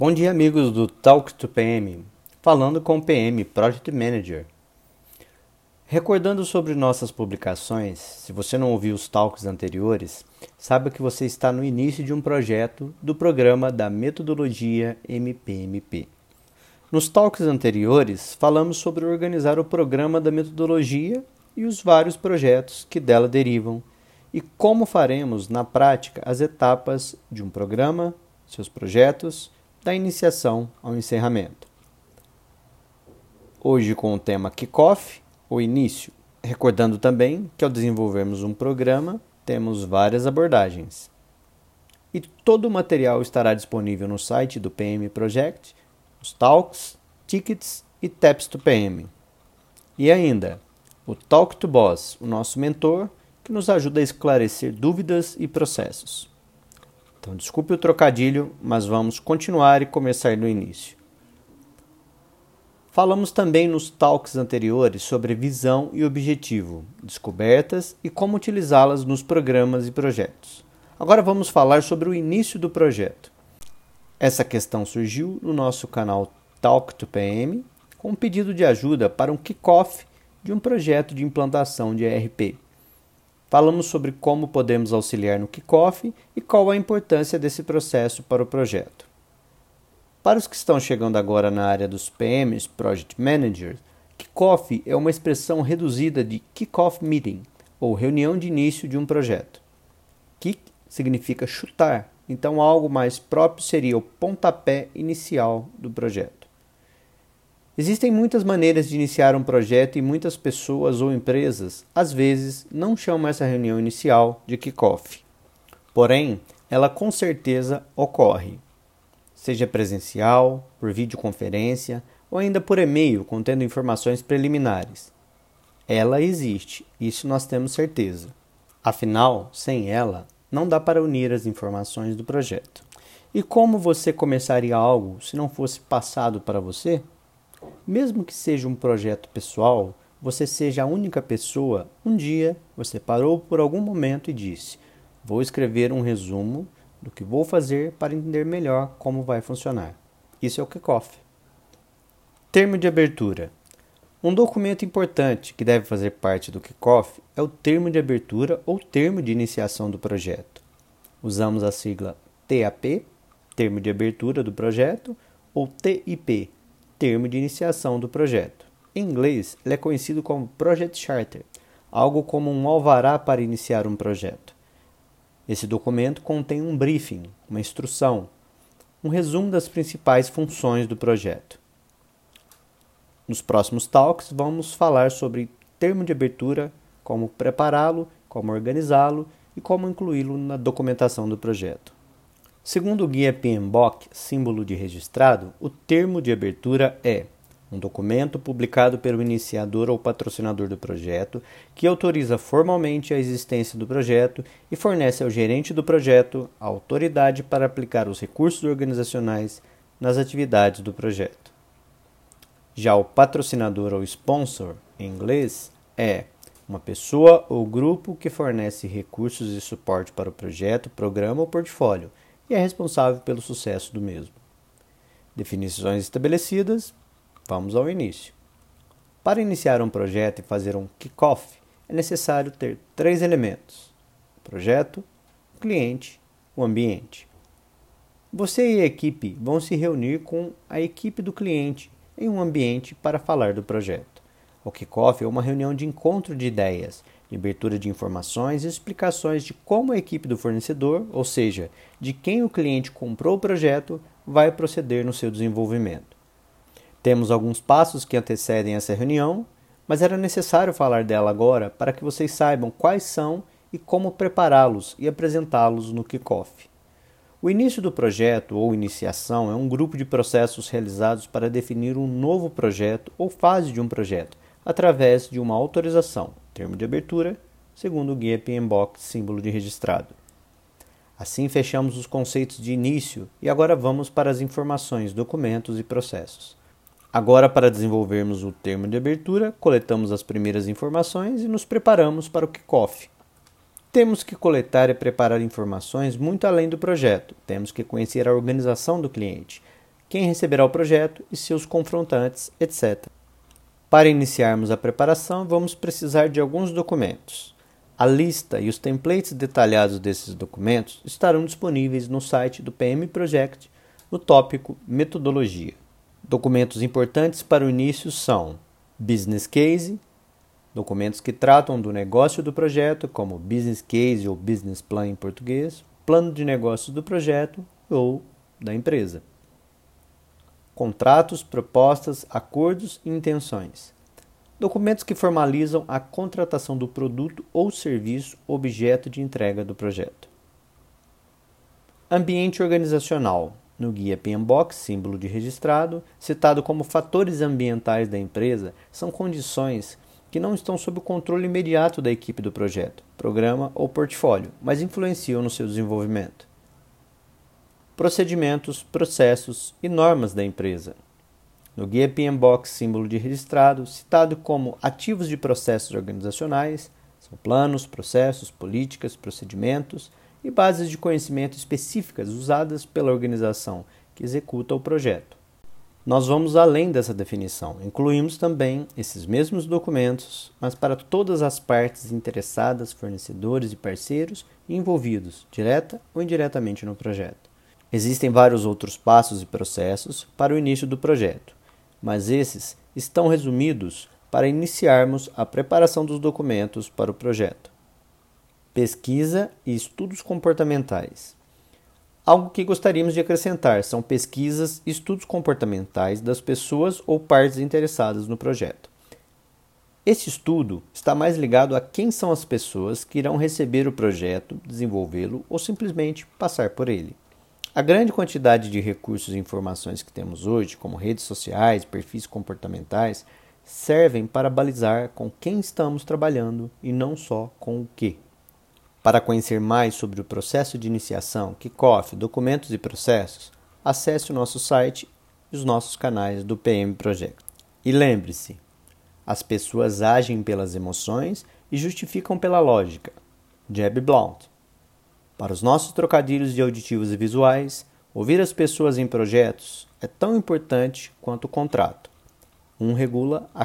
Bom dia, amigos do Talk to PM, falando com o PM Project Manager. Recordando sobre nossas publicações, se você não ouviu os talks anteriores, saiba que você está no início de um projeto do programa da metodologia MPMP. Nos talks anteriores, falamos sobre organizar o programa da metodologia e os vários projetos que dela derivam e como faremos na prática as etapas de um programa, seus projetos da iniciação ao encerramento. Hoje com o tema Kickoff, o início, recordando também que ao desenvolvermos um programa, temos várias abordagens. E todo o material estará disponível no site do PM Project, os talks, tickets e taps to PM. E ainda, o Talk to Boss, o nosso mentor, que nos ajuda a esclarecer dúvidas e processos. Então, desculpe o trocadilho, mas vamos continuar e começar do início. Falamos também nos talks anteriores sobre visão e objetivo, descobertas e como utilizá-las nos programas e projetos. Agora vamos falar sobre o início do projeto. Essa questão surgiu no nosso canal Talk to PM com um pedido de ajuda para um kickoff de um projeto de implantação de ERP. Falamos sobre como podemos auxiliar no kickoff e qual a importância desse processo para o projeto. Para os que estão chegando agora na área dos PMs, Project Managers, kickoff é uma expressão reduzida de kickoff meeting, ou reunião de início de um projeto. Kick significa chutar, então algo mais próprio seria o pontapé inicial do projeto. Existem muitas maneiras de iniciar um projeto e muitas pessoas ou empresas, às vezes, não chamam essa reunião inicial de kickoff. Porém, ela com certeza ocorre, seja presencial, por videoconferência ou ainda por e-mail contendo informações preliminares. Ela existe, isso nós temos certeza. Afinal, sem ela, não dá para unir as informações do projeto. E como você começaria algo se não fosse passado para você? Mesmo que seja um projeto pessoal, você seja a única pessoa, um dia você parou por algum momento e disse: Vou escrever um resumo do que vou fazer para entender melhor como vai funcionar. Isso é o kickoff. Termo de abertura. Um documento importante que deve fazer parte do kickoff é o termo de abertura ou termo de iniciação do projeto. Usamos a sigla TAP, termo de abertura do projeto, ou TIP, termo de iniciação do projeto. Em inglês, ele é conhecido como Project Charter, algo como um alvará para iniciar um projeto. Esse documento contém um briefing, uma instrução, um resumo das principais funções do projeto. Nos próximos talks, vamos falar sobre termo de abertura, como prepará-lo, como organizá-lo e como incluí-lo na documentação do projeto. Segundo o guia PMBOK, símbolo de registrado, o termo de abertura é um documento publicado pelo iniciador ou patrocinador do projeto que autoriza formalmente a existência do projeto e fornece ao gerente do projeto a autoridade para aplicar os recursos organizacionais nas atividades do projeto. Já o patrocinador ou sponsor, em inglês, é uma pessoa ou grupo que fornece recursos e suporte para o projeto, programa ou portfólio e é responsável pelo sucesso do mesmo. Definições estabelecidas, vamos ao início. Para iniciar um projeto e fazer um kickoff, é necessário ter três elementos: o projeto, o cliente, o ambiente. Você e a equipe vão se reunir com a equipe do cliente em um ambiente para falar do projeto. O kickoff é uma reunião de encontro de ideias de abertura de informações e explicações de como a equipe do fornecedor, ou seja, de quem o cliente comprou o projeto, vai proceder no seu desenvolvimento. Temos alguns passos que antecedem essa reunião, mas era necessário falar dela agora para que vocês saibam quais são e como prepará-los e apresentá-los no kickoff. O início do projeto ou iniciação é um grupo de processos realizados para definir um novo projeto ou fase de um projeto, através de uma autorização, termo de abertura, segundo o guia PMBOK, símbolo de registrado. Assim fechamos os conceitos de início e agora vamos para as informações, documentos e processos. Agora, para desenvolvermos o termo de abertura, coletamos as primeiras informações e nos preparamos para o kickoff. Temos que coletar e preparar informações muito além do projeto. Temos que conhecer a organização do cliente, quem receberá o projeto e seus confrontantes, etc. Para iniciarmos a preparação, vamos precisar de alguns documentos. A lista e os templates detalhados desses documentos estarão disponíveis no site do PM Project no tópico Metodologia. Documentos importantes para o início são Business Case, documentos que tratam do negócio do projeto, como Business Case ou Business Plan em português, plano de negócios do projeto ou da empresa. Contratos, propostas, acordos e intenções. Documentos que formalizam a contratação do produto ou serviço objeto de entrega do projeto. Ambiente organizacional no guia PMBOK, símbolo de registrado, citado como fatores ambientais da empresa, são condições que não estão sob o controle imediato da equipe do projeto, programa ou portfólio, mas influenciam no seu desenvolvimento. Procedimentos, processos e normas da empresa. No guia PMBOK, símbolo de registrado, citado como ativos de processos organizacionais, são planos, processos, políticas, procedimentos e bases de conhecimento específicas usadas pela organização que executa o projeto. Nós vamos além dessa definição, incluímos também esses mesmos documentos, mas para todas as partes interessadas, fornecedores e parceiros envolvidos, direta ou indiretamente no projeto. Existem vários outros passos e processos para o início do projeto, mas esses estão resumidos para iniciarmos a preparação dos documentos para o projeto pesquisa e estudos comportamentais. Algo que gostaríamos de acrescentar são pesquisas e estudos comportamentais das pessoas ou partes interessadas no projeto. Este estudo está mais ligado a quem são as pessoas que irão receber o projeto, desenvolvê-lo ou simplesmente passar por ele. A grande quantidade de recursos e informações que temos hoje, como redes sociais, perfis comportamentais, servem para balizar com quem estamos trabalhando e não só com o que. Para conhecer mais sobre o processo de iniciação, kickoff, documentos e processos, acesse o nosso site e os nossos canais do PM Project. E lembre-se, as pessoas agem pelas emoções e justificam pela lógica. Jeb Blount. Para os nossos trocadilhos de auditivos e visuais, ouvir as pessoas em projetos é tão importante quanto o contrato. Um regula a